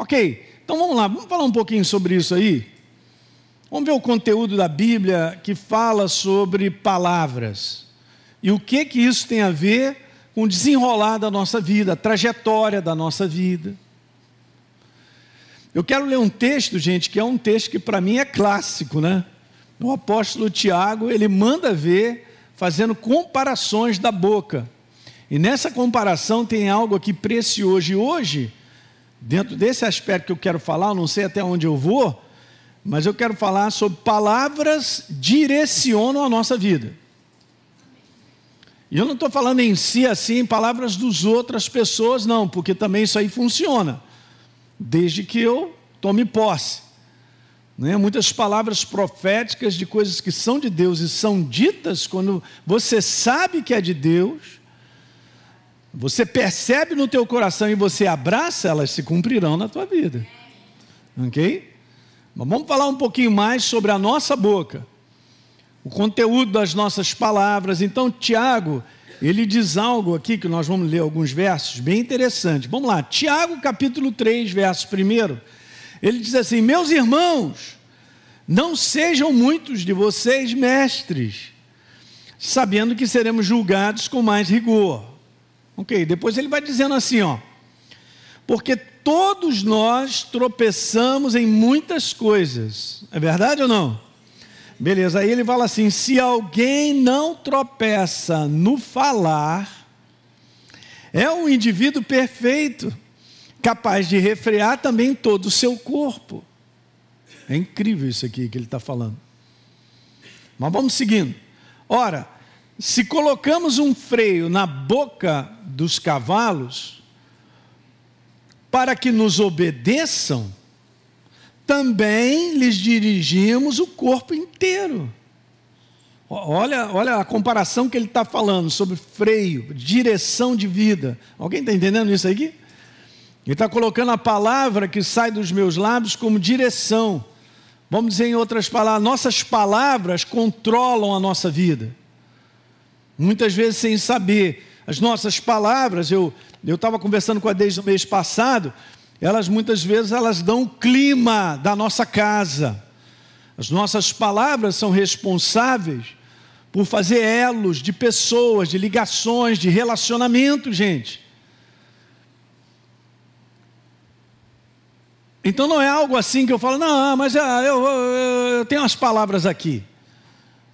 Ok, então vamos lá, vamos falar um pouquinho sobre isso aí. Vamos ver o conteúdo da Bíblia que fala sobre palavras. E o que que isso tem a ver com o desenrolar da nossa vida, a trajetória da nossa vida. Eu quero ler um texto, gente, que é um texto que para mim é clássico, né? O apóstolo Tiago, ele manda ver fazendo comparações da boca. E nessa comparação tem algo aqui precioso. E hoje, dentro desse aspecto que eu quero falar, não sei até onde eu vou, mas eu quero falar sobre palavras direcionam a nossa vida. E eu não estou falando em si assim, palavras dos outras pessoas, não, porque também isso aí funciona, desde que eu tome posse. Né? Muitas palavras proféticas de coisas que são de Deus e são ditas quando você sabe que é de Deus, você percebe no teu coração e você abraça, elas se cumprirão na tua vida. Ok? Mas vamos falar um pouquinho mais sobre a nossa boca o conteúdo das nossas palavras. Então, Tiago, ele diz algo aqui que nós vamos ler alguns versos bem interessantes. Vamos lá, Tiago capítulo 3, verso 1. Ele diz assim: Meus irmãos, não sejam muitos de vocês mestres, sabendo que seremos julgados com mais rigor. Ok, depois ele vai dizendo assim, ó. Porque todos nós tropeçamos em muitas coisas. É verdade ou não? Beleza, aí ele fala assim: se alguém não tropeça no falar, é um indivíduo perfeito, capaz de refrear também todo o seu corpo. É incrível isso aqui que ele está falando. Mas vamos seguindo. Ora, se colocamos um freio na boca dos cavalos, para que nos obedeçam, também lhes dirigimos o corpo inteiro. Olha, olha a comparação que ele está falando sobre freio, direção de vida. Alguém está entendendo isso aqui? Ele está colocando a palavra que sai dos meus lábios como direção. Vamos dizer em outras palavras, nossas palavras controlam a nossa vida. Muitas vezes sem saber. As nossas palavras, eu estava conversando com a desde o mês passado, elas muitas vezes elas dão o clima da nossa casa. As nossas palavras são responsáveis por fazer elos de pessoas, de ligações, de relacionamento, gente. Então não é algo assim que eu falo, não, mas ah, eu, eu, eu tenho as palavras aqui.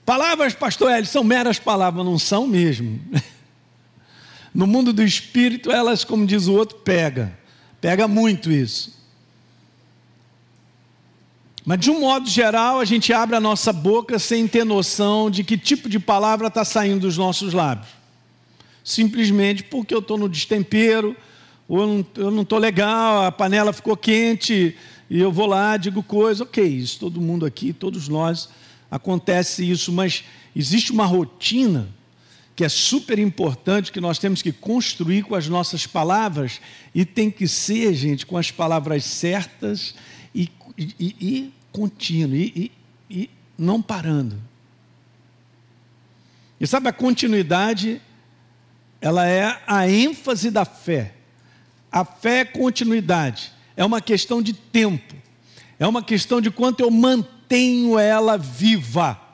Palavras, pastor Hélio, são meras palavras, não são mesmo. No mundo do espírito, elas, como diz o outro, pega. Pega muito isso. Mas de um modo geral, a gente abre a nossa boca sem ter noção de que tipo de palavra está saindo dos nossos lábios. Simplesmente porque eu estou no destempero, ou eu não estou legal, a panela ficou quente, e eu vou lá, digo coisa. Ok, isso todo mundo aqui, todos nós, acontece isso, mas existe uma rotina que é super importante, que nós temos que construir com as nossas palavras, e tem que ser, gente, com as palavras certas e, e, e contínuo, e, e não parando. E sabe, a continuidade, ela é a ênfase da fé. A fé é continuidade, é uma questão de tempo, é uma questão de quanto eu mantenho ela viva.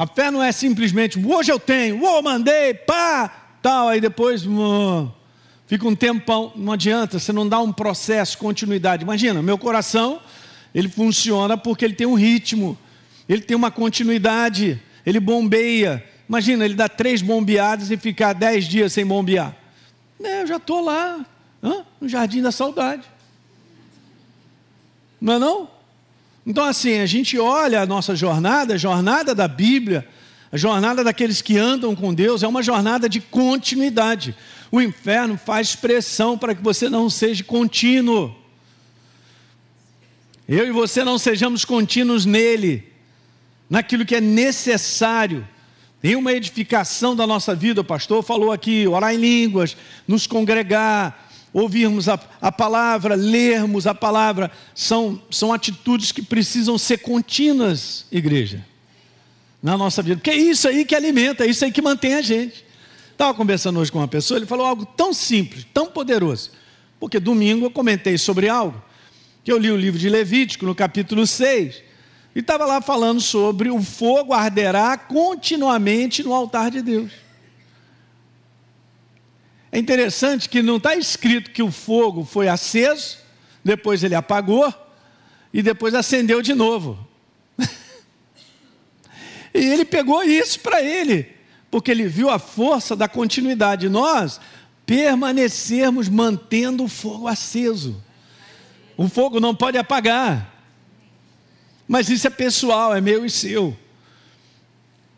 A fé não é simplesmente, hoje eu tenho, oh, mandei, pá, tal, aí depois oh, fica um tempão, não adianta, você não dá um processo, continuidade. Imagina, meu coração, ele funciona porque ele tem um ritmo, ele tem uma continuidade, ele bombeia. Imagina, ele dá três bombeadas e ficar dez dias sem bombear. É, eu já estou lá, no jardim da saudade. Não é não? Então, assim, a gente olha a nossa jornada, a jornada da Bíblia, a jornada daqueles que andam com Deus, é uma jornada de continuidade. O inferno faz pressão para que você não seja contínuo. Eu e você não sejamos contínuos nele, naquilo que é necessário. Tem uma edificação da nossa vida, o pastor falou aqui, orar em línguas, nos congregar, ouvirmos a, a palavra, lermos a palavra, são, são atitudes que precisam ser contínuas, igreja, na nossa vida, porque é isso aí que alimenta, é isso aí que mantém a gente. Estava conversando hoje com uma pessoa, ele falou algo tão simples, tão poderoso. porque domingo eu comentei sobre algo, que eu li o livro de Levítico, no capítulo 6, e estava lá falando sobre o fogo arderá continuamente no altar de Deus. É interessante que não está escrito que o fogo foi aceso, depois ele apagou e depois acendeu de novo. e ele pegou isso para ele, porque ele viu a força da continuidade. Nós permanecermos mantendo o fogo aceso. O fogo não pode apagar. Mas isso é pessoal, é meu e seu.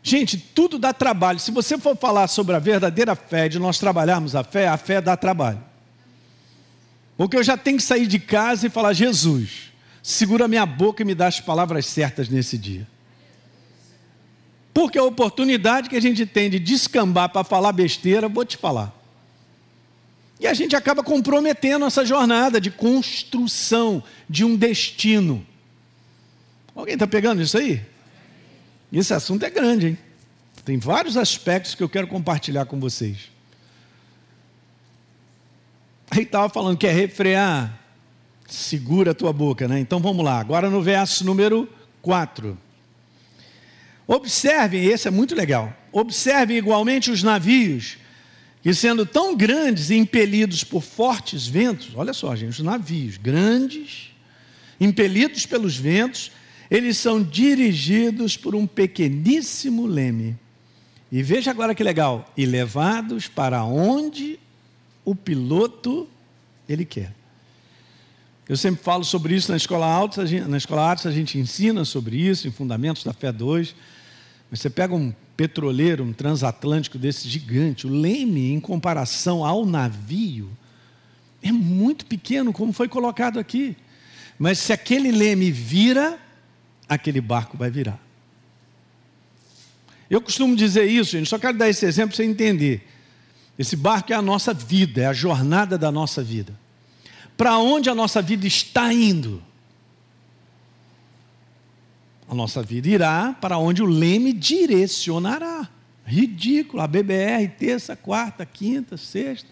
Gente, tudo dá trabalho. Se você for falar sobre a verdadeira fé, de nós trabalharmos a fé, a fé dá trabalho. Porque eu já tenho que sair de casa e falar: Jesus, segura minha boca e me dá as palavras certas nesse dia. Porque a oportunidade que a gente tem de descambar para falar besteira, vou te falar. E a gente acaba comprometendo essa jornada de construção de um destino. Alguém está pegando isso aí? Esse assunto é grande, hein? Tem vários aspectos que eu quero compartilhar com vocês. Aí estava falando que é refrear, segura a tua boca, né? Então vamos lá, agora no verso número 4. Observem, esse é muito legal. Observem igualmente os navios, que sendo tão grandes e impelidos por fortes ventos, olha só, gente, os navios grandes, impelidos pelos ventos, eles são dirigidos por um pequeníssimo leme. E veja agora que legal, e levados para onde o piloto ele quer. Eu sempre falo sobre isso na escola alta, na escola Alta a gente ensina sobre isso, em Fundamentos da Fé 2. Você pega um petroleiro, um transatlântico desse gigante, o leme, em comparação ao navio, é muito pequeno, como foi colocado aqui. Mas se aquele leme vira, aquele barco vai virar. Eu costumo dizer isso, gente, só quero dar esse exemplo para você entender. Esse barco é a nossa vida, é a jornada da nossa vida. Para onde a nossa vida está indo? A nossa vida irá para onde o leme direcionará. Ridículo, a BBR, terça, quarta, quinta, sexta.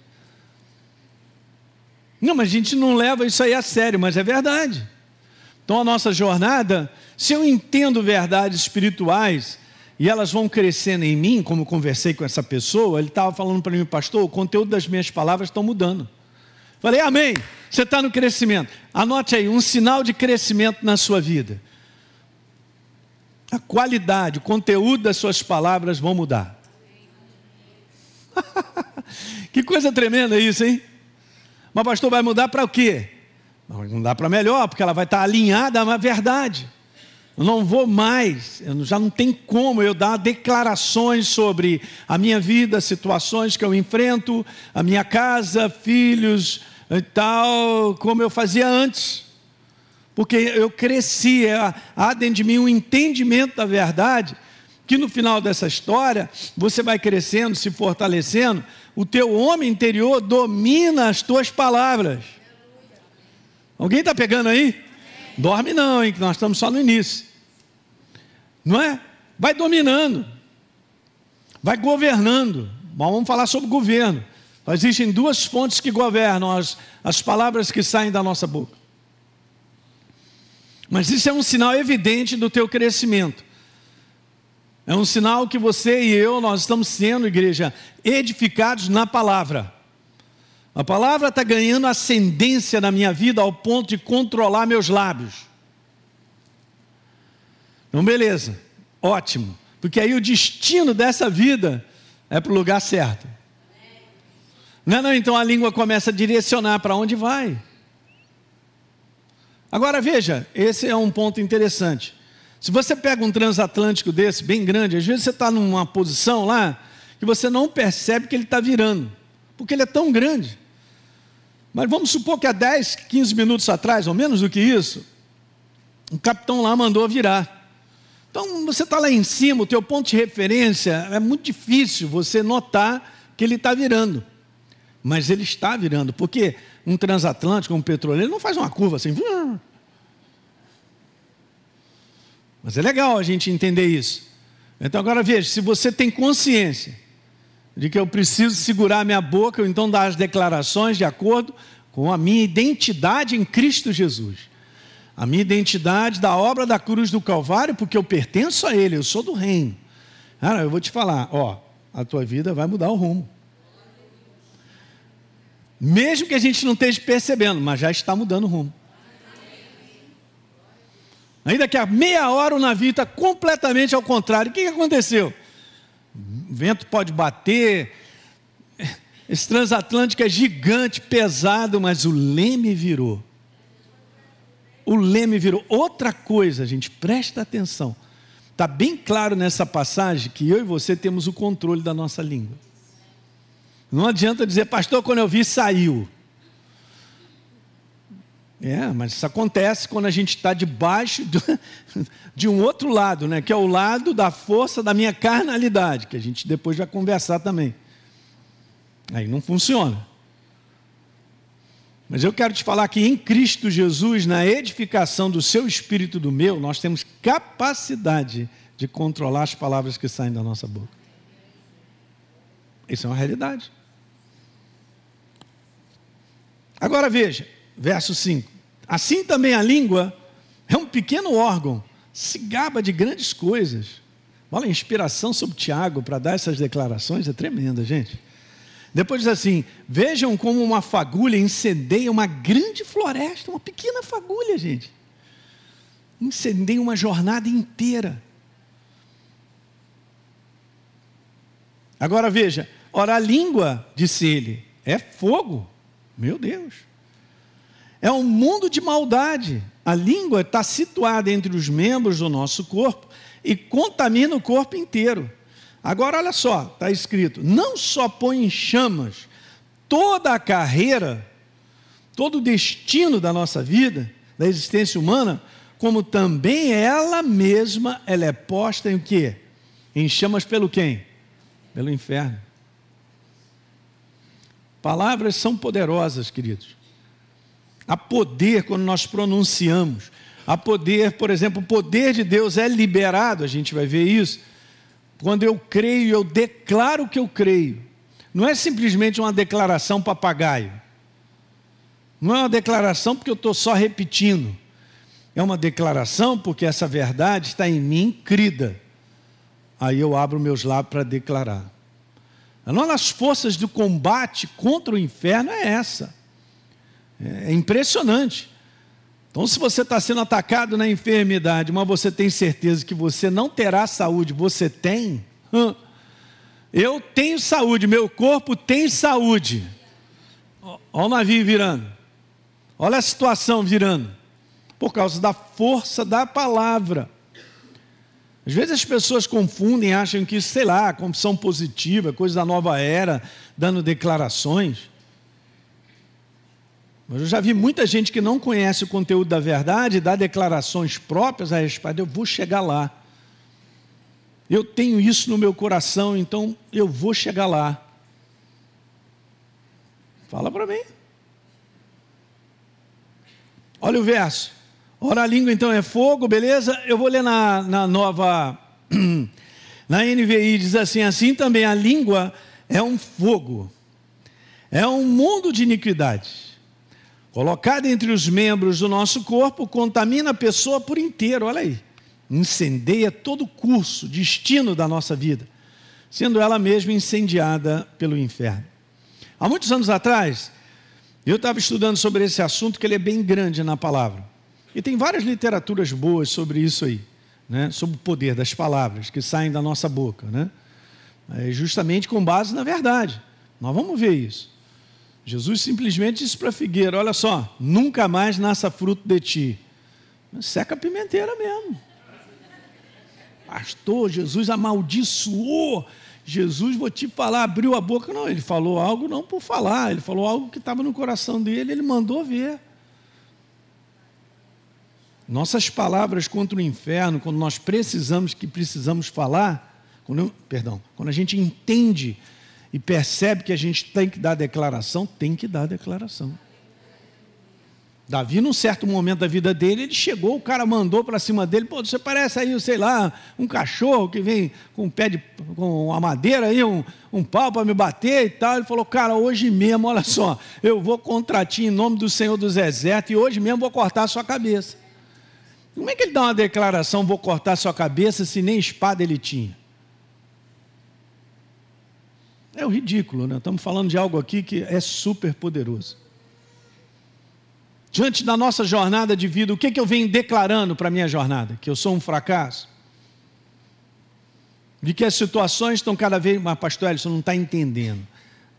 Não, mas a gente não leva isso aí a sério, mas é verdade. Então a nossa jornada se eu entendo verdades espirituais e elas vão crescendo em mim, como conversei com essa pessoa, ele estava falando para mim, pastor, o conteúdo das minhas palavras estão mudando. Falei, amém. Você está no crescimento. Anote aí, um sinal de crescimento na sua vida. A qualidade, o conteúdo das suas palavras vão mudar. que coisa tremenda isso, hein? Mas, pastor, vai mudar para o quê? Vai mudar para melhor, porque ela vai estar alinhada à verdade. Eu não vou mais, já não tem como eu dar declarações sobre a minha vida, situações que eu enfrento, a minha casa, filhos e tal, como eu fazia antes. Porque eu cresci, é, há dentro de mim um entendimento da verdade, que no final dessa história, você vai crescendo, se fortalecendo, o teu homem interior domina as tuas palavras. Alguém está pegando aí? Dorme não, hein, que nós estamos só no início. Não é? Vai dominando. Vai governando. vamos falar sobre governo. Existem duas fontes que governam as, as palavras que saem da nossa boca. Mas isso é um sinal evidente do teu crescimento. É um sinal que você e eu, nós estamos sendo, igreja, edificados na palavra. A palavra está ganhando ascendência na minha vida ao ponto de controlar meus lábios. Então, beleza, ótimo, porque aí o destino dessa vida é para o lugar certo. Não, é, não, então a língua começa a direcionar para onde vai. Agora veja, esse é um ponto interessante. Se você pega um transatlântico desse, bem grande, às vezes você está numa posição lá que você não percebe que ele está virando, porque ele é tão grande. Mas vamos supor que há 10, 15 minutos atrás, ou menos do que isso, o capitão lá mandou virar. Então, você está lá em cima, o teu ponto de referência, é muito difícil você notar que ele está virando. Mas ele está virando, porque um transatlântico, um petroleiro, não faz uma curva assim. Mas é legal a gente entender isso. Então, agora veja: se você tem consciência de que eu preciso segurar minha boca, ou então dar as declarações de acordo com a minha identidade em Cristo Jesus. A minha identidade da obra da cruz do Calvário, porque eu pertenço a Ele, eu sou do reino. Cara, eu vou te falar, ó, a tua vida vai mudar o rumo. Mesmo que a gente não esteja percebendo, mas já está mudando o rumo. Ainda que a meia hora o navio está completamente ao contrário. O que, que aconteceu? Vento pode bater, esse transatlântico é gigante, pesado, mas o leme virou. O leme virou. Outra coisa, gente, presta atenção. Está bem claro nessa passagem que eu e você temos o controle da nossa língua. Não adianta dizer, pastor, quando eu vi, saiu. É, mas isso acontece quando a gente está debaixo de um outro lado, né? que é o lado da força da minha carnalidade, que a gente depois vai conversar também. Aí não funciona. Mas eu quero te falar que em Cristo Jesus, na edificação do seu espírito do meu, nós temos capacidade de controlar as palavras que saem da nossa boca. Isso é uma realidade. Agora veja, verso 5. Assim também a língua é um pequeno órgão, se gaba de grandes coisas. Olha a inspiração sobre Tiago para dar essas declarações é tremenda, gente. Depois diz assim: Vejam como uma fagulha incendeia uma grande floresta, uma pequena fagulha, gente. Incendeia uma jornada inteira. Agora veja: ora, a língua, disse ele, é fogo meu Deus. É um mundo de maldade. A língua está situada entre os membros do nosso corpo e contamina o corpo inteiro. Agora, olha só, está escrito: não só põe em chamas toda a carreira, todo o destino da nossa vida, da existência humana, como também ela mesma ela é posta em quê? Em chamas pelo quem? Pelo inferno. Palavras são poderosas, queridos. Há poder quando nós pronunciamos. Há poder, por exemplo, o poder de Deus é liberado, a gente vai ver isso. Quando eu creio, eu declaro que eu creio. Não é simplesmente uma declaração papagaio. Não é uma declaração porque eu estou só repetindo. É uma declaração porque essa verdade está em mim crida. Aí eu abro meus lábios para declarar. Uma das forças do combate contra o inferno é essa. É impressionante. Então, se você está sendo atacado na enfermidade, mas você tem certeza que você não terá saúde, você tem. Eu tenho saúde, meu corpo tem saúde. Olha o navio virando. Olha a situação virando. Por causa da força da palavra. Às vezes as pessoas confundem, acham que, sei lá, confissão positiva, coisa da nova era, dando declarações. Mas eu já vi muita gente que não conhece o conteúdo da verdade, dá declarações próprias a respeito, eu vou chegar lá. Eu tenho isso no meu coração, então eu vou chegar lá. Fala para mim. Olha o verso. Ora, a língua então é fogo, beleza? Eu vou ler na, na nova, na NVI, diz assim: assim também a língua é um fogo, é um mundo de iniquidade. Colocada entre os membros do nosso corpo, contamina a pessoa por inteiro, olha aí. Incendeia todo o curso, destino da nossa vida, sendo ela mesma incendiada pelo inferno. Há muitos anos atrás, eu estava estudando sobre esse assunto, que ele é bem grande na palavra. E tem várias literaturas boas sobre isso aí, né? sobre o poder das palavras que saem da nossa boca, né? É justamente com base na verdade. Nós vamos ver isso. Jesus simplesmente disse para a figueira: Olha só, nunca mais nasça fruto de ti. Seca a pimenteira mesmo. Pastor, Jesus amaldiçoou. Jesus, vou te falar, abriu a boca. Não, ele falou algo não por falar, ele falou algo que estava no coração dele, ele mandou ver. Nossas palavras contra o inferno, quando nós precisamos que precisamos falar, quando, perdão, quando a gente entende e percebe que a gente tem que dar declaração, tem que dar declaração. Davi, num certo momento da vida dele, ele chegou, o cara mandou para cima dele, pô, você parece aí, sei lá, um cachorro que vem com um pé de, com uma madeira aí, um, um pau para me bater e tal. Ele falou, cara, hoje mesmo, olha só, eu vou contra ti em nome do Senhor dos Exércitos e hoje mesmo vou cortar a sua cabeça. Como é que ele dá uma declaração, vou cortar a sua cabeça, se nem espada ele tinha? É o ridículo, né? Estamos falando de algo aqui que é super poderoso. Diante da nossa jornada de vida, o que, que eu venho declarando para a minha jornada? Que eu sou um fracasso? De que as situações estão cada vez mais. Pastor Elson não está entendendo.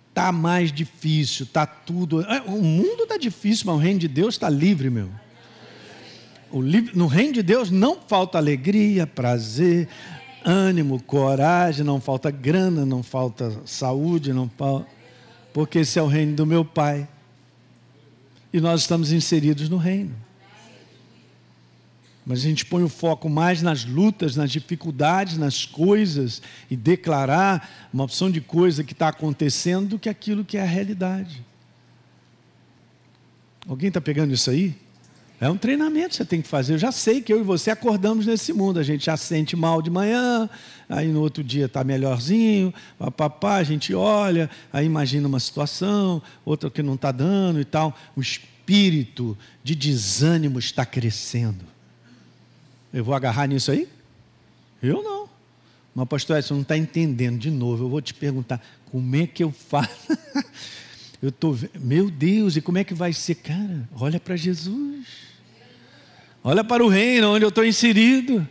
Está mais difícil, está tudo. É, o mundo está difícil, mas o reino de Deus está livre, meu. No reino de Deus não falta alegria, prazer, ânimo, coragem, não falta grana, não falta saúde, não falta. Porque esse é o reino do meu Pai e nós estamos inseridos no reino. Mas a gente põe o foco mais nas lutas, nas dificuldades, nas coisas e declarar uma opção de coisa que está acontecendo do que aquilo que é a realidade. Alguém está pegando isso aí? É um treinamento que você tem que fazer. Eu já sei que eu e você acordamos nesse mundo. A gente já sente mal de manhã, aí no outro dia está melhorzinho, papapá, a gente olha, aí imagina uma situação, outra que não está dando e tal. O espírito de desânimo está crescendo. Eu vou agarrar nisso aí? Eu não. Mas, pastor Edson, não está entendendo de novo. Eu vou te perguntar, como é que eu faço? eu estou, meu Deus, e como é que vai ser? Cara, olha para Jesus. Olha para o reino onde eu estou inserido.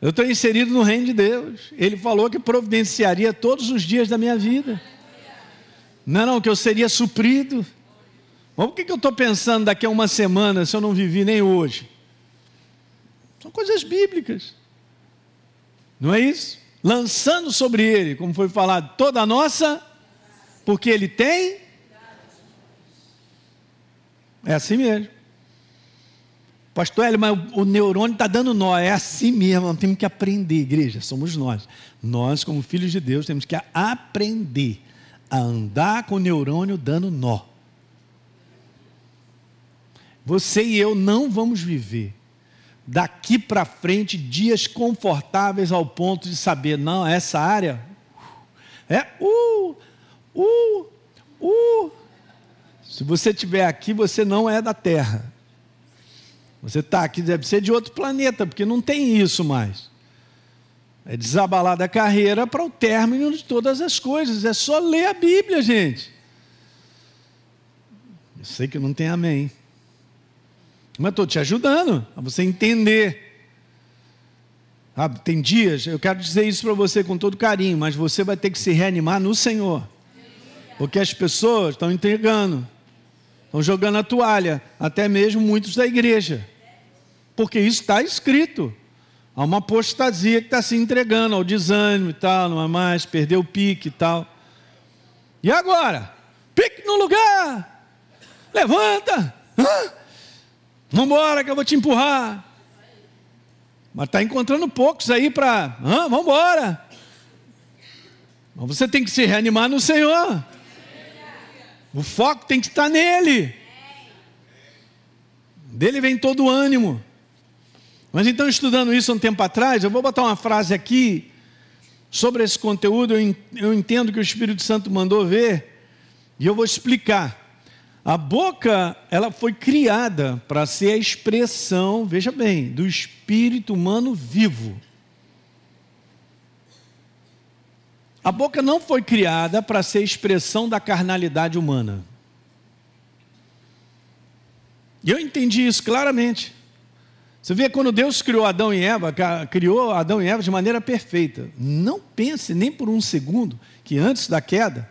Eu estou inserido no reino de Deus. Ele falou que providenciaria todos os dias da minha vida. Não, não, que eu seria suprido. Mas o que, que eu estou pensando daqui a uma semana se eu não vivi nem hoje? São coisas bíblicas. Não é isso? Lançando sobre ele, como foi falado, toda a nossa, porque ele tem. É assim mesmo. Pastor Hélio, mas o, neurônio está dando nó. É assim mesmo, nós temos que aprender, igreja, somos nós. Nós, como filhos de Deus, temos que aprender a andar com o neurônio dando nó. Você e eu não vamos viver daqui para frente dias confortáveis ao ponto de saber, não, essa área é uh, uh, uh. Se você estiver aqui, você não é da terra. Você está aqui, deve ser de outro planeta, porque não tem isso mais. É desabalar da carreira para o término de todas as coisas. É só ler a Bíblia, gente. Eu sei que não tem amém. Mas estou te ajudando a você entender. Ah, tem dias, eu quero dizer isso para você com todo carinho, mas você vai ter que se reanimar no Senhor. Porque as pessoas estão entregando, estão jogando a toalha, até mesmo muitos da igreja porque isso está escrito. Há uma apostasia que está se entregando ao desânimo e tal, não é mais, perdeu o pique e tal. E agora? Pique no lugar! Levanta! Vamos embora que eu vou te empurrar. Mas está encontrando poucos aí para. Vamos embora. Mas você tem que se reanimar no Senhor. O foco tem que estar nele. Dele vem todo o ânimo. Mas então, estudando isso um tempo atrás, eu vou botar uma frase aqui sobre esse conteúdo. Eu entendo que o Espírito Santo mandou ver e eu vou explicar. A boca, ela foi criada para ser a expressão, veja bem, do espírito humano vivo. A boca não foi criada para ser expressão da carnalidade humana. E eu entendi isso claramente. Você vê quando Deus criou Adão e Eva, criou Adão e Eva de maneira perfeita. Não pense nem por um segundo que antes da queda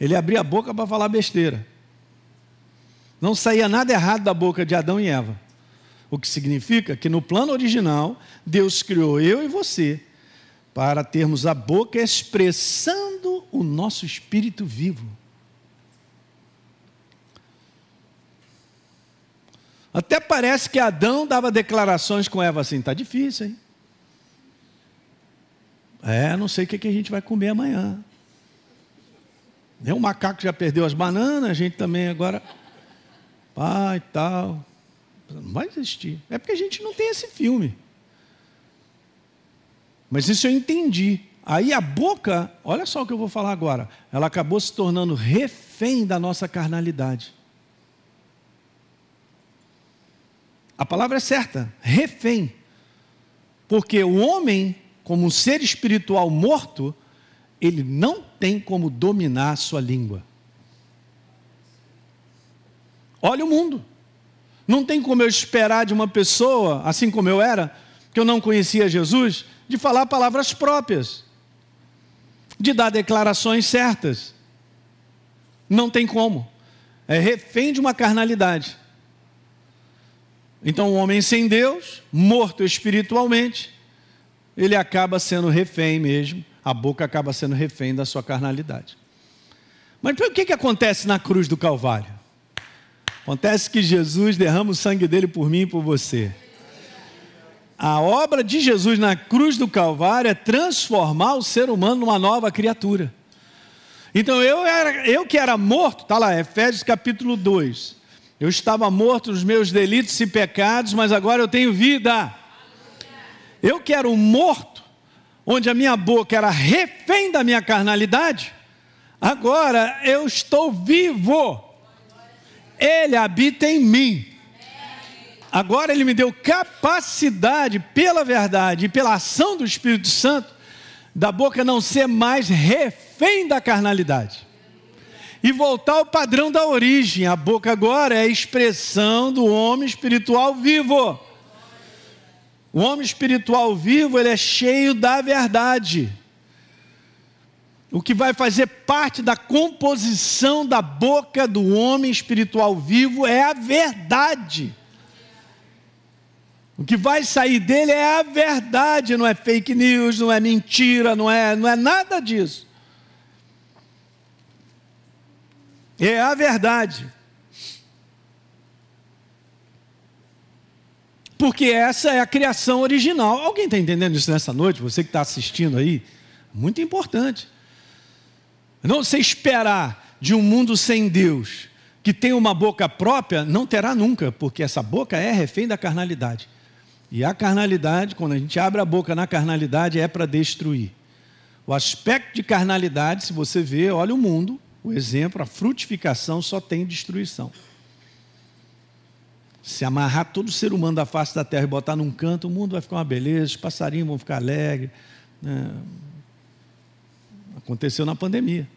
ele abria a boca para falar besteira. Não saía nada errado da boca de Adão e Eva. O que significa que no plano original, Deus criou eu e você para termos a boca expressando o nosso espírito vivo. Até parece que Adão dava declarações com Eva assim: está difícil, hein? É, não sei o que a gente vai comer amanhã. Nem o macaco já perdeu as bananas, a gente também agora. pai e tal. Não vai existir. É porque a gente não tem esse filme. Mas isso eu entendi. Aí a boca, olha só o que eu vou falar agora, ela acabou se tornando refém da nossa carnalidade. A palavra é certa, refém. Porque o homem, como um ser espiritual morto, ele não tem como dominar a sua língua. Olha o mundo. Não tem como eu esperar de uma pessoa, assim como eu era, que eu não conhecia Jesus, de falar palavras próprias, de dar declarações certas. Não tem como. É refém de uma carnalidade. Então, o homem sem Deus, morto espiritualmente, ele acaba sendo refém mesmo, a boca acaba sendo refém da sua carnalidade. Mas o que, que acontece na cruz do Calvário? Acontece que Jesus derrama o sangue dele por mim e por você. A obra de Jesus na cruz do Calvário é transformar o ser humano numa nova criatura. Então eu, era, eu que era morto, está lá, Efésios capítulo 2. Eu estava morto nos meus delitos e pecados, mas agora eu tenho vida. Eu que era um morto, onde a minha boca era refém da minha carnalidade, agora eu estou vivo. Ele habita em mim. Agora ele me deu capacidade, pela verdade e pela ação do Espírito Santo, da boca não ser mais refém da carnalidade e voltar ao padrão da origem. A boca agora é a expressão do homem espiritual vivo. O homem espiritual vivo, ele é cheio da verdade. O que vai fazer parte da composição da boca do homem espiritual vivo é a verdade. O que vai sair dele é a verdade, não é fake news, não é mentira, não é, não é nada disso. É a verdade. Porque essa é a criação original. Alguém está entendendo isso nessa noite? Você que está assistindo aí? Muito importante. Não você esperar de um mundo sem Deus, que tem uma boca própria, não terá nunca, porque essa boca é refém da carnalidade. E a carnalidade, quando a gente abre a boca na carnalidade, é para destruir. O aspecto de carnalidade, se você vê, olha o mundo, o exemplo, a frutificação só tem destruição. Se amarrar todo ser humano da face da terra e botar num canto, o mundo vai ficar uma beleza, os passarinhos vão ficar alegres. Né? Aconteceu na pandemia.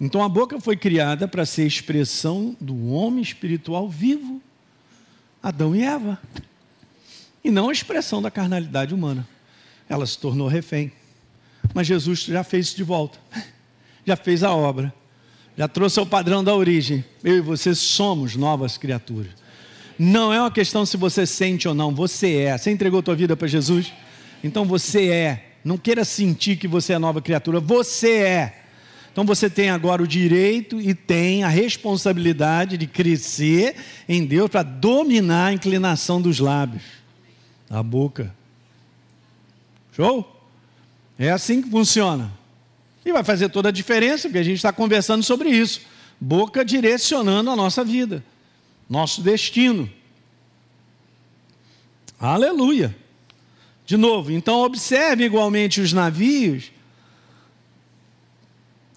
Então a boca foi criada para ser expressão do homem espiritual vivo, Adão e Eva, e não a expressão da carnalidade humana ela se tornou refém. Mas Jesus já fez isso de volta, já fez a obra, já trouxe ao padrão da origem. Eu e você somos novas criaturas. Não é uma questão se você sente ou não, você é. Você entregou tua vida para Jesus? Então você é. Não queira sentir que você é nova criatura, você é. Então você tem agora o direito e tem a responsabilidade de crescer em Deus para dominar a inclinação dos lábios, a boca. Show? É assim que funciona. E vai fazer toda a diferença, porque a gente está conversando sobre isso. Boca direcionando a nossa vida, nosso destino. Aleluia. De novo, então observe igualmente os navios.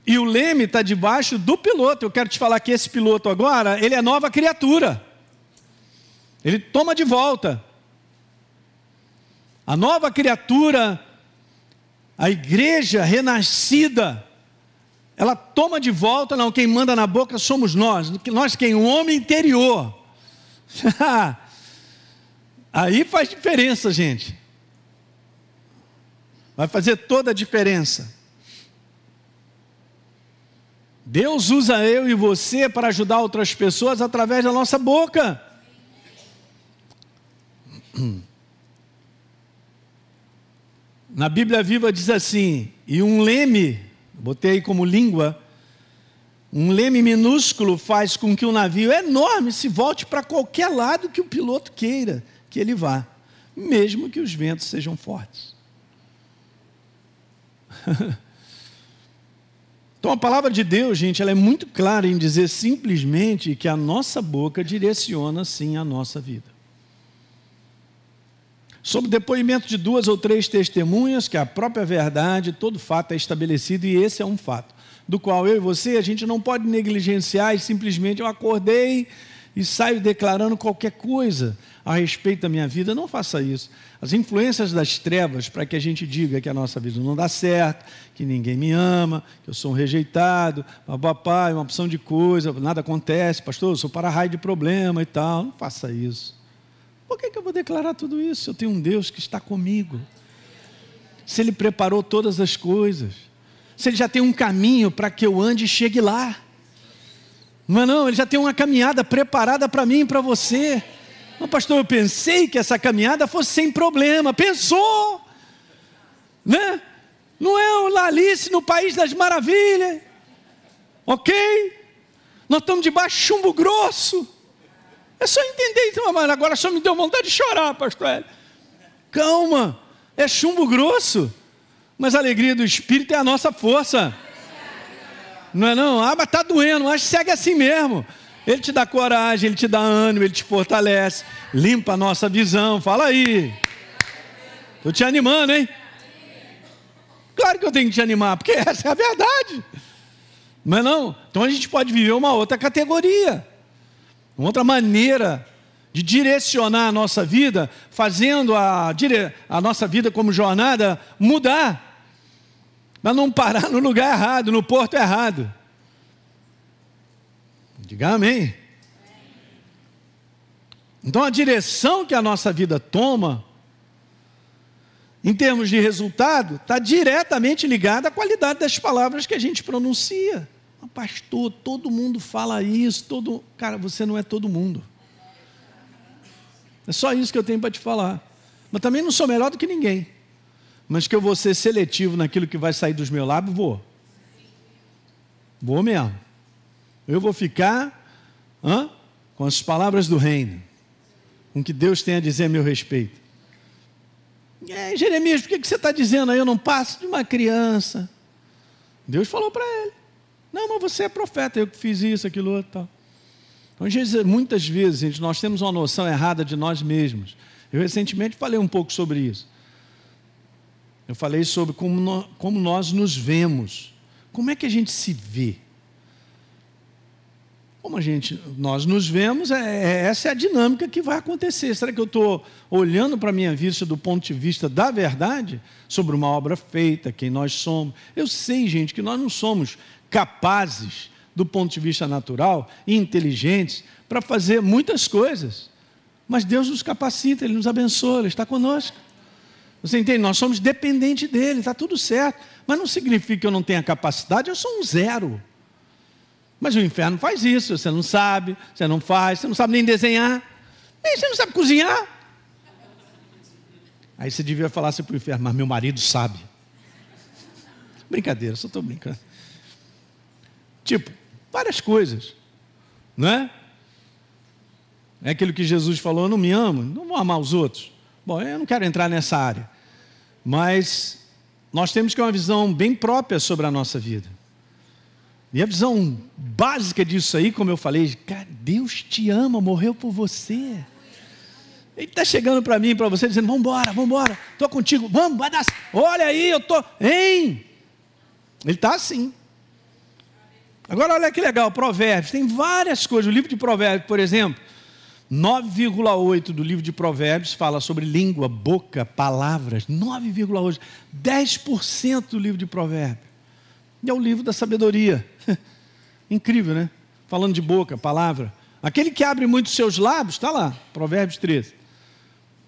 E o leme está debaixo do piloto. Eu quero te falar que esse piloto agora, ele é nova criatura. Ele toma de volta. A nova criatura, a igreja renascida, ela toma de volta, não, quem manda na boca somos nós, nós quem? O homem interior. Aí faz diferença, gente. Vai fazer toda a diferença. Deus usa eu e você para ajudar outras pessoas através da nossa boca. Na Bíblia Viva diz assim: e um leme, botei como língua, um leme minúsculo faz com que um navio enorme se volte para qualquer lado que o piloto queira que ele vá, mesmo que os ventos sejam fortes. Então a palavra de Deus, gente, ela é muito clara em dizer simplesmente que a nossa boca direciona sim a nossa vida. Sob depoimento de duas ou três testemunhas, que a própria verdade, todo fato é estabelecido e esse é um fato, do qual eu e você a gente não pode negligenciar e simplesmente eu acordei e saio declarando qualquer coisa a respeito da minha vida, não faça isso. As influências das trevas para que a gente diga que a nossa vida não dá certo, que ninguém me ama, que eu sou um rejeitado, papai, uma opção de coisa, nada acontece, pastor, eu sou para-raio de problema e tal. Não faça isso. Por que, que eu vou declarar tudo isso? Eu tenho um Deus que está comigo. Se Ele preparou todas as coisas, se Ele já tem um caminho para que eu ande e chegue lá. Não é não, Ele já tem uma caminhada preparada para mim e para você. Mas, pastor, eu pensei que essa caminhada fosse sem problema. Pensou, né? Não é o Lalice no País das Maravilhas, ok? Nós estamos debaixo de chumbo grosso. É só entender, então, mas agora só me deu vontade de chorar, pastor Hélio. Calma, é chumbo grosso, mas a alegria do Espírito é a nossa força. Não é não? Ah, mas está doendo, mas segue assim mesmo. Ele te dá coragem, ele te dá ânimo, ele te fortalece, limpa a nossa visão. Fala aí. Estou te animando, hein? Claro que eu tenho que te animar, porque essa é a verdade. Mas não, então a gente pode viver uma outra categoria, uma outra maneira de direcionar a nossa vida, fazendo a, a nossa vida como jornada mudar, mas não parar no lugar errado, no porto errado. Diga amém. Então a direção que a nossa vida toma, em termos de resultado, está diretamente ligada à qualidade das palavras que a gente pronuncia. Ah, pastor, todo mundo fala isso, todo. Cara, você não é todo mundo. É só isso que eu tenho para te falar. Mas também não sou melhor do que ninguém. Mas que eu vou ser seletivo naquilo que vai sair dos meus lábios, vou. Vou mesmo. Eu vou ficar hã? com as palavras do reino, com o que Deus tem a dizer a meu respeito. É, Jeremias, por que você está dizendo aí? Eu não passo de uma criança. Deus falou para ele: Não, mas você é profeta, eu que fiz isso, aquilo outro. Tal. Então, muitas vezes, gente, nós temos uma noção errada de nós mesmos. Eu recentemente falei um pouco sobre isso. Eu falei sobre como como nós nos vemos. Como é que a gente se vê? Como a gente, nós nos vemos, é, é, essa é a dinâmica que vai acontecer. Será que eu estou olhando para a minha vista do ponto de vista da verdade, sobre uma obra feita, quem nós somos? Eu sei, gente, que nós não somos capazes, do ponto de vista natural, e inteligentes, para fazer muitas coisas. Mas Deus nos capacita, Ele nos abençoa, Ele está conosco. Você entende? Nós somos dependentes dEle, está tudo certo. Mas não significa que eu não tenha capacidade, eu sou um zero. Mas o inferno faz isso, você não sabe, você não faz, você não sabe nem desenhar, nem você não sabe cozinhar. Aí você devia falar assim para o inferno, mas meu marido sabe. Brincadeira, só estou brincando. Tipo, várias coisas, não é? É aquilo que Jesus falou: eu não me amo, não vou amar os outros. Bom, eu não quero entrar nessa área, mas nós temos que ter uma visão bem própria sobre a nossa vida. E a visão básica disso aí, como eu falei, cara, Deus te ama, morreu por você. Ele está chegando para mim, para você, dizendo: vamos embora, vamos embora, estou contigo, vamos, vai dar. Olha aí, eu estou. Hein? Ele está assim. Agora, olha que legal, Provérbios, tem várias coisas. O livro de Provérbios, por exemplo, 9,8 do livro de Provérbios fala sobre língua, boca, palavras. 9,8. 10% do livro de Provérbios. E é o livro da sabedoria. Incrível, né? Falando de boca, palavra. Aquele que abre muito seus lábios, está lá, Provérbios 13.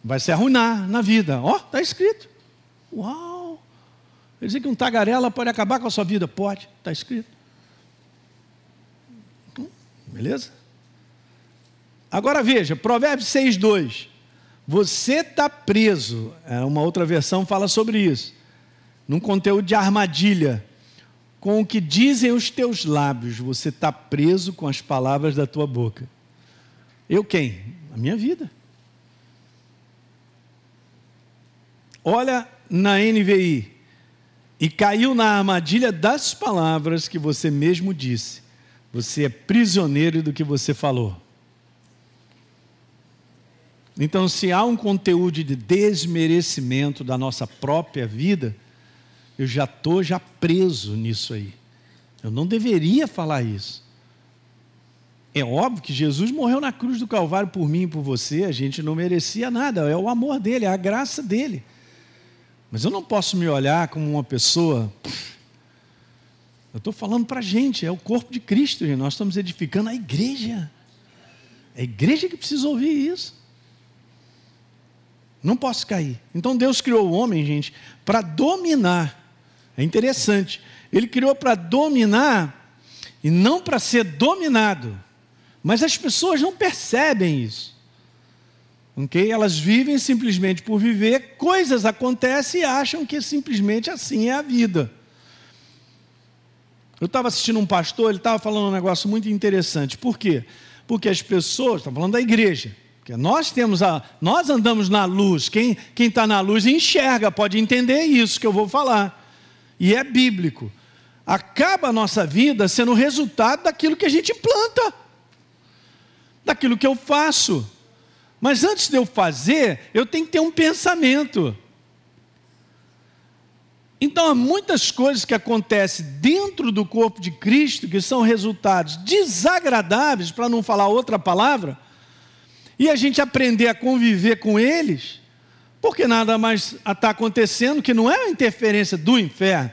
Vai se arruinar na vida. Ó, oh, está escrito. Uau! Quer dizer que um tagarela pode acabar com a sua vida? Pode, está escrito. Beleza? Agora veja, Provérbios 6, 2. Você está preso. É, uma outra versão fala sobre isso. Num conteúdo de armadilha com o que dizem os teus lábios, você está preso com as palavras da tua boca. Eu quem? A minha vida. Olha na NVI. e caiu na armadilha das palavras que você mesmo disse. Você é prisioneiro do que você falou. Então, se há um conteúdo de desmerecimento da nossa própria vida, eu já estou já preso nisso aí. Eu não deveria falar isso. É óbvio que Jesus morreu na cruz do Calvário por mim e por você, a gente não merecia nada, é o amor dele, é a graça dele. Mas eu não posso me olhar como uma pessoa. Eu estou falando para a gente, é o corpo de Cristo, gente. nós estamos edificando a igreja. É a igreja que precisa ouvir isso. Não posso cair. Então Deus criou o homem, gente, para dominar. É interessante. Ele criou para dominar e não para ser dominado. Mas as pessoas não percebem isso ok? Elas vivem simplesmente por viver, coisas acontecem e acham que simplesmente assim é a vida. Eu estava assistindo um pastor, ele estava falando um negócio muito interessante. Por quê? Porque as pessoas, está falando da igreja, porque nós temos a, nós andamos na luz. Quem quem está na luz enxerga, pode entender isso que eu vou falar. E é bíblico. Acaba a nossa vida sendo resultado daquilo que a gente planta, daquilo que eu faço. Mas antes de eu fazer, eu tenho que ter um pensamento. Então há muitas coisas que acontecem dentro do corpo de Cristo que são resultados desagradáveis, para não falar outra palavra, e a gente aprender a conviver com eles, porque nada mais está acontecendo que não é a interferência do inferno,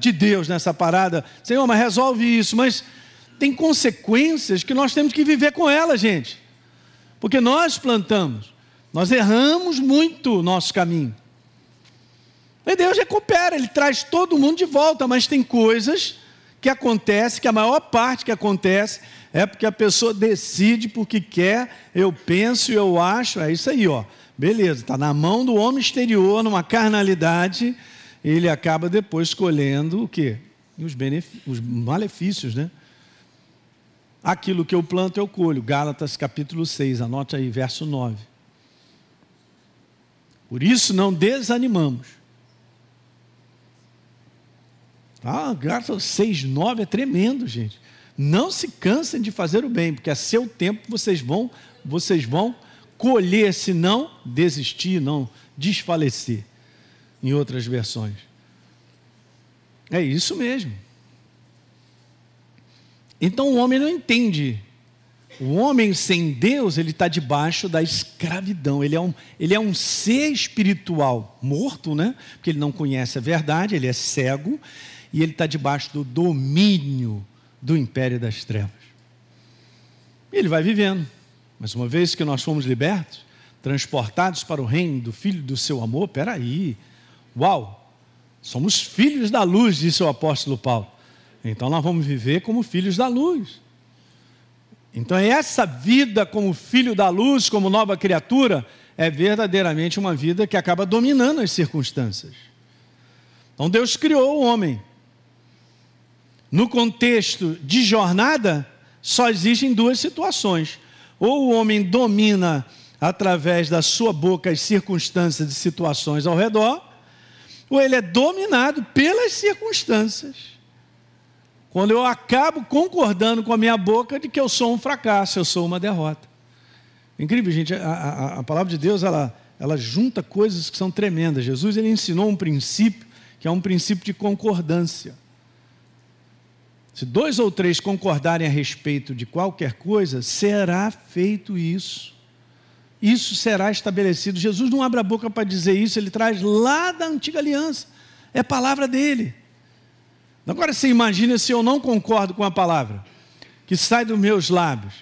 de Deus nessa parada. Senhor, mas resolve isso, mas tem consequências que nós temos que viver com elas, gente. Porque nós plantamos, nós erramos muito o nosso caminho. E Deus recupera, Ele traz todo mundo de volta, mas tem coisas que acontecem, que a maior parte que acontece é porque a pessoa decide porque quer, eu penso, eu acho, é isso aí, ó. Beleza, está na mão do homem exterior, numa carnalidade, ele acaba depois escolhendo o quê? Os, os malefícios, né? Aquilo que eu planto, eu colho. Gálatas capítulo 6, anote aí, verso 9. Por isso não desanimamos. Ah, Gálatas 6, 9 é tremendo, gente. Não se cansem de fazer o bem, porque a seu tempo vocês vão, vocês vão colher, se não desistir, não desfalecer. Em outras versões. É isso mesmo. Então o homem não entende. O homem sem Deus, ele está debaixo da escravidão. Ele é, um, ele é um ser espiritual morto, né? Porque ele não conhece a verdade, ele é cego e ele está debaixo do domínio do império das trevas. E ele vai vivendo. Mas uma vez que nós fomos libertos, transportados para o reino do Filho do seu amor, peraí, uau, somos filhos da luz, disse o apóstolo Paulo. Então nós vamos viver como filhos da luz. Então essa vida como filho da luz, como nova criatura, é verdadeiramente uma vida que acaba dominando as circunstâncias. Então Deus criou o homem. No contexto de jornada, só existem duas situações. Ou o homem domina através da sua boca as circunstâncias e situações ao redor, ou ele é dominado pelas circunstâncias. Quando eu acabo concordando com a minha boca de que eu sou um fracasso, eu sou uma derrota. Incrível, gente. A, a, a palavra de Deus ela, ela junta coisas que são tremendas. Jesus ele ensinou um princípio que é um princípio de concordância. Se dois ou três concordarem a respeito de qualquer coisa, será feito isso. Isso será estabelecido. Jesus não abre a boca para dizer isso, ele traz lá da antiga aliança. É palavra dele. Agora você imagina se eu não concordo com a palavra que sai dos meus lábios.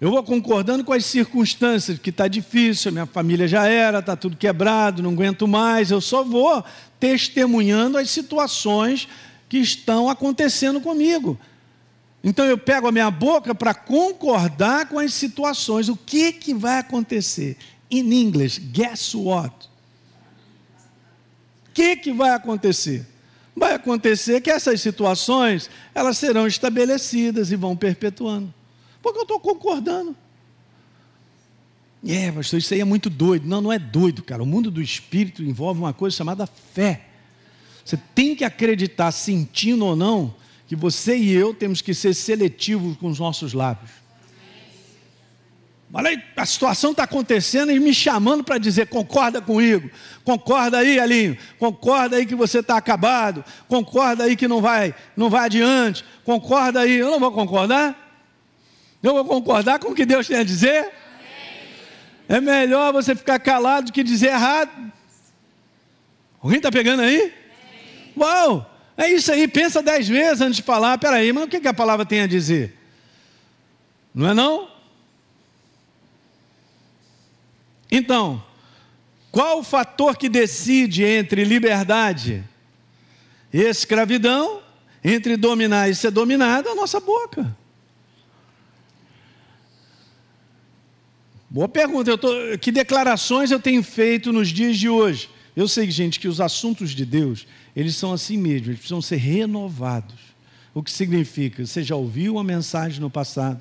Eu vou concordando com as circunstâncias, que está difícil, minha família já era, está tudo quebrado, não aguento mais. Eu só vou testemunhando as situações que estão acontecendo comigo. Então eu pego a minha boca para concordar com as situações. O que, que vai acontecer? In English, guess what? O que, que vai acontecer? vai acontecer que essas situações elas serão estabelecidas e vão perpetuando. Porque eu estou concordando. É, pastor, isso aí é muito doido. Não, não é doido, cara. O mundo do espírito envolve uma coisa chamada fé. Você tem que acreditar, sentindo ou não, que você e eu temos que ser seletivos com os nossos lábios. Olha aí, a situação está acontecendo e me chamando para dizer: concorda comigo, concorda aí, Alinho, concorda aí que você está acabado, concorda aí que não vai, não vai adiante, concorda aí. Eu não vou concordar? Eu vou concordar com o que Deus tem a dizer? É melhor você ficar calado do que dizer errado. Alguém está pegando aí? Uau! É isso aí, pensa dez vezes antes de falar. Peraí, mas o que a palavra tem a dizer? Não é não? Então, qual o fator que decide entre liberdade e escravidão, entre dominar e ser dominado? A nossa boca. Boa pergunta. Tô, que declarações eu tenho feito nos dias de hoje? Eu sei, gente, que os assuntos de Deus, eles são assim mesmo, eles precisam ser renovados. O que significa? Você já ouviu uma mensagem no passado,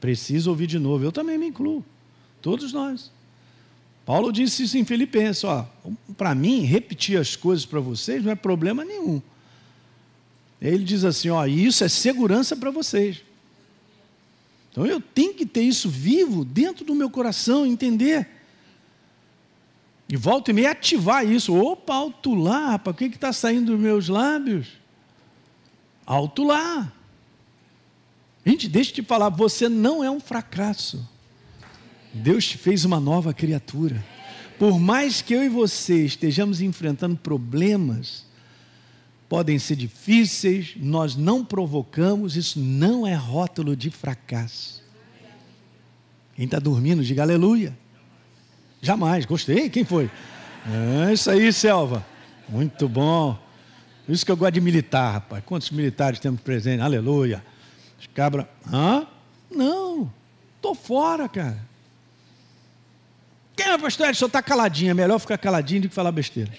precisa ouvir de novo. Eu também me incluo. Todos nós. Paulo disse isso em Filipenses, ó, para mim, repetir as coisas para vocês não é problema nenhum. Ele diz assim, ó, isso é segurança para vocês. Então eu tenho que ter isso vivo dentro do meu coração, entender. E volta e meia ativar isso. Opa, alto lá, rapaz, o que está saindo dos meus lábios? Alto lá. Gente, deixa eu te falar, você não é um fracasso. Deus te fez uma nova criatura. Por mais que eu e você estejamos enfrentando problemas, podem ser difíceis, nós não provocamos, isso não é rótulo de fracasso. Quem está dormindo, diga aleluia. Jamais, gostei. Quem foi? É isso aí, Selva. Muito bom. Isso que eu gosto de militar, rapaz. Quantos militares temos presentes? Aleluia. Os cabra. Hã? Não. Estou fora, cara. Quem é, pastor? Senhor está caladinho. É melhor ficar caladinho do que falar besteira.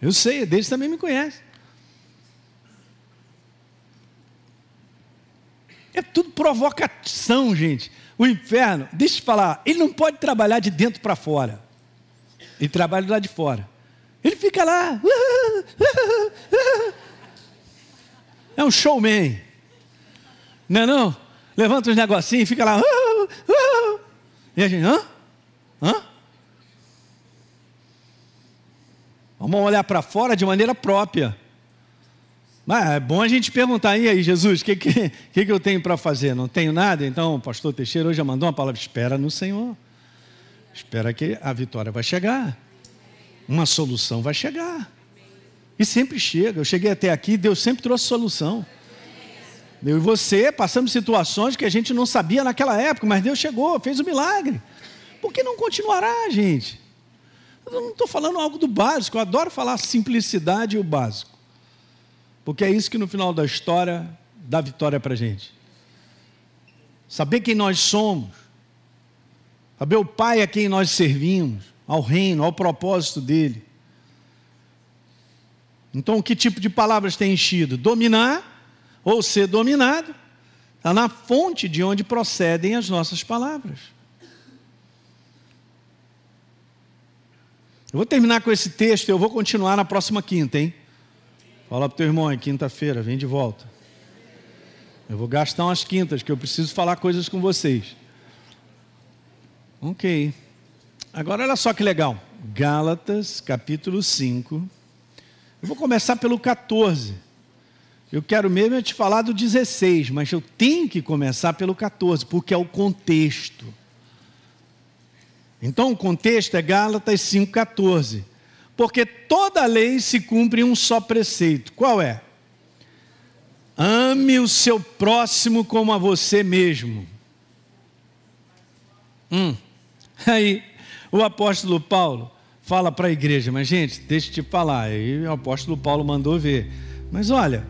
Eu sei, deles também me conhece. É tudo provocação, gente. O inferno, deixa eu te falar, ele não pode trabalhar de dentro para fora. Ele trabalha lado de fora. Ele fica lá. É um showman. Não é não? Levanta os negocinhos e fica lá. E a gente, hã? Hã? Vamos olhar para fora de maneira própria. Mas é bom a gente perguntar, e aí, Jesus, o que, que, que, que eu tenho para fazer? Não tenho nada? Então, o pastor Teixeira hoje já mandou uma palavra: espera no Senhor. Espera que a vitória vai chegar. Uma solução vai chegar. E sempre chega. Eu cheguei até aqui, Deus sempre trouxe solução. Eu e você passamos situações que a gente não sabia naquela época, mas Deus chegou, fez o um milagre. Por que não continuará, gente? Eu não estou falando algo do básico, eu adoro falar simplicidade e o básico. Porque é isso que no final da história dá vitória para a gente. Saber quem nós somos, saber o Pai a quem nós servimos, ao reino, ao propósito dele. Então, que tipo de palavras tem enchido? Dominar ou ser dominado está na fonte de onde procedem as nossas palavras. Eu vou terminar com esse texto eu vou continuar na próxima quinta, hein? Fala para o teu irmão, é quinta-feira, vem de volta. Eu vou gastar umas quintas, que eu preciso falar coisas com vocês. Ok. Agora olha só que legal. Gálatas, capítulo 5. Eu vou começar pelo 14. Eu quero mesmo te falar do 16, mas eu tenho que começar pelo 14, porque é o contexto. Então o contexto é Gálatas 5,14. Porque toda lei se cumpre em um só preceito. Qual é? Ame o seu próximo como a você mesmo. Hum. Aí o apóstolo Paulo fala para a igreja, mas gente, deixa eu te falar. Aí o apóstolo Paulo mandou ver. Mas olha,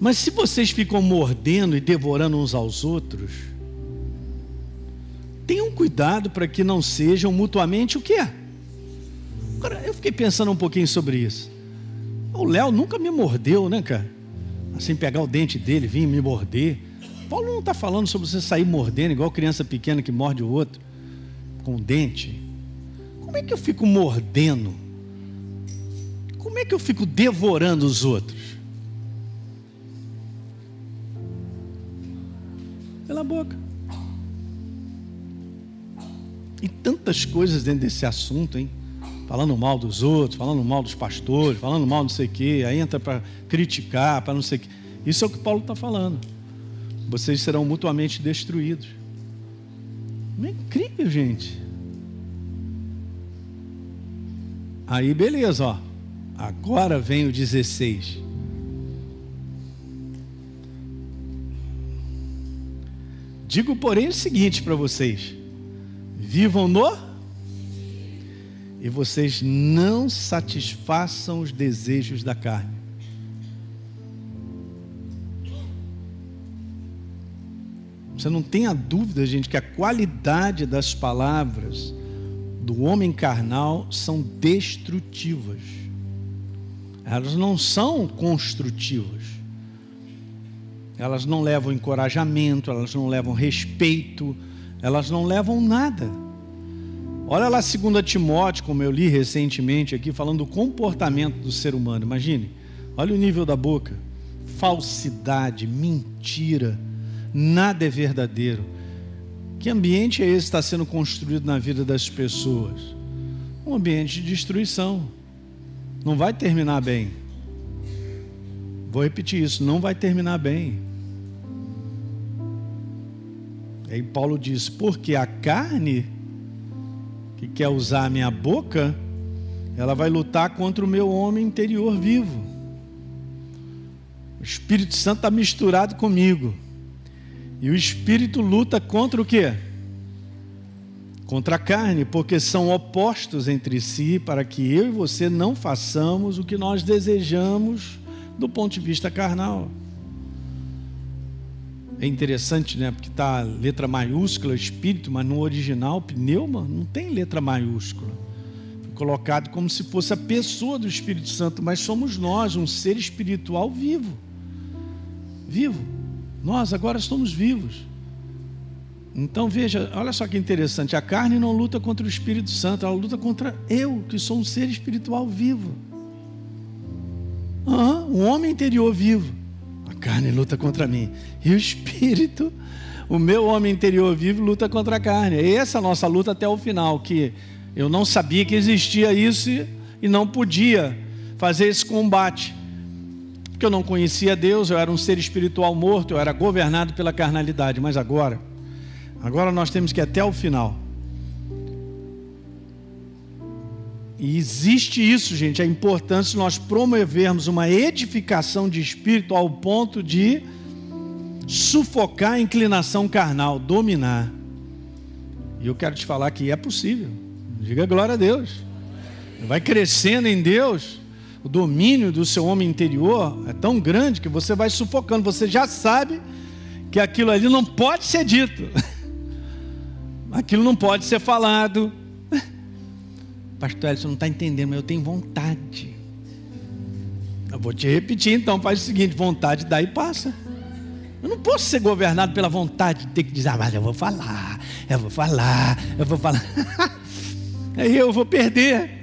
mas se vocês ficam mordendo e devorando uns aos outros, tenham cuidado para que não sejam mutuamente o quê? Fiquei pensando um pouquinho sobre isso. O Léo nunca me mordeu, né, cara? Assim, pegar o dente dele, vir me morder. Paulo não está falando sobre você sair mordendo, igual criança pequena que morde o outro, com o dente. Como é que eu fico mordendo? Como é que eu fico devorando os outros? Pela boca. E tantas coisas dentro desse assunto, hein? Falando mal dos outros, falando mal dos pastores, falando mal não sei o quê, aí entra para criticar, para não sei o quê. Isso é o que Paulo está falando. Vocês serão mutuamente destruídos. É incrível, gente. Aí, beleza, ó. Agora vem o 16. Digo, porém, o seguinte para vocês: vivam no e vocês não satisfaçam os desejos da carne. Você não tenha dúvida, gente, que a qualidade das palavras do homem carnal são destrutivas. Elas não são construtivas. Elas não levam encorajamento, elas não levam respeito, elas não levam nada. Olha lá 2 Timóteo, como eu li recentemente aqui, falando do comportamento do ser humano. Imagine, olha o nível da boca. Falsidade, mentira, nada é verdadeiro. Que ambiente é esse que está sendo construído na vida das pessoas? Um ambiente de destruição. Não vai terminar bem. Vou repetir isso, não vai terminar bem. Aí Paulo diz: porque a carne que quer usar a minha boca, ela vai lutar contra o meu homem interior vivo. O Espírito Santo está misturado comigo. E o Espírito luta contra o quê? Contra a carne, porque são opostos entre si, para que eu e você não façamos o que nós desejamos do ponto de vista carnal. É interessante, né? Porque está letra maiúscula, espírito, mas no original, pneuma, não tem letra maiúscula. Foi colocado como se fosse a pessoa do Espírito Santo, mas somos nós, um ser espiritual vivo. Vivo. Nós agora estamos vivos. Então veja, olha só que interessante: a carne não luta contra o Espírito Santo, ela luta contra eu, que sou um ser espiritual vivo. Uhum, um homem interior vivo carne luta contra mim. E o espírito, o meu homem interior vivo, luta contra a carne. É essa a nossa luta até o final, que eu não sabia que existia isso e não podia fazer esse combate. Porque eu não conhecia Deus, eu era um ser espiritual morto, eu era governado pela carnalidade. Mas agora, agora nós temos que ir até o final. E existe isso, gente, a importância de nós promovermos uma edificação de espírito ao ponto de sufocar a inclinação carnal, dominar. E eu quero te falar que é possível. Diga glória a Deus. Vai crescendo em Deus, o domínio do seu homem interior é tão grande que você vai sufocando. Você já sabe que aquilo ali não pode ser dito, aquilo não pode ser falado, Pastor Elson não está entendendo, mas eu tenho vontade. Eu vou te repetir então, faz o seguinte: vontade dá e passa. Eu não posso ser governado pela vontade de ter que dizer, ah, mas eu vou falar, eu vou falar, eu vou falar. Aí eu vou perder.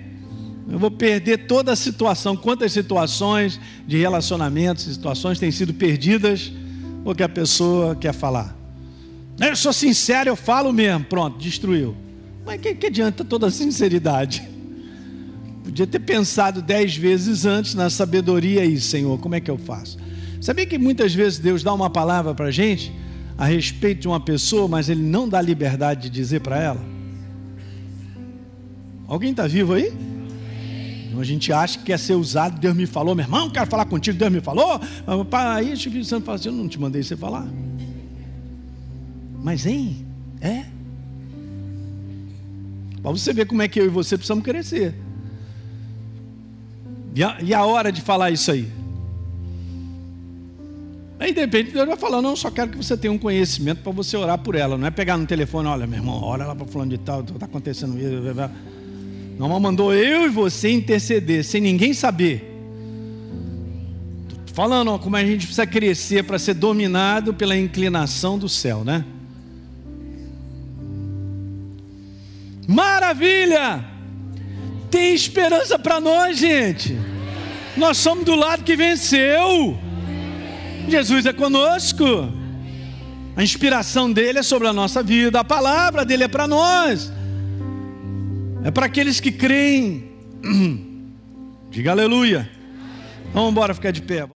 Eu vou perder toda a situação. Quantas situações de relacionamentos, situações têm sido perdidas porque a pessoa quer falar. Eu sou sincero, eu falo mesmo. Pronto, destruiu. Mas que, que adianta toda a sinceridade? Podia ter pensado dez vezes antes na sabedoria aí, Senhor, como é que eu faço? Sabia que muitas vezes Deus dá uma palavra para a gente a respeito de uma pessoa, mas Ele não dá liberdade de dizer para ela? Alguém está vivo aí? Então a gente acha que quer ser usado, Deus me falou, meu irmão, quero falar contigo, Deus me falou. Aí o Espírito Santo fala assim: Eu não te mandei você falar. Mas, hein? É? Para você ver como é que eu e você precisamos crescer. E a, e a hora de falar isso aí? Aí de repente Deus vai falar, não, só quero que você tenha um conhecimento para você orar por ela. Não é pegar no telefone, olha, meu irmão, ora lá para fulano de tal, está acontecendo isso. Não, mas mandou eu e você interceder, sem ninguém saber. Estou falando ó, como a gente precisa crescer para ser dominado pela inclinação do céu, né? Maravilha! Tem esperança para nós, gente. Nós somos do lado que venceu. Jesus é conosco. A inspiração dele é sobre a nossa vida, a palavra dele é para nós. É para aqueles que creem. Diga aleluia. Vamos embora ficar de pé.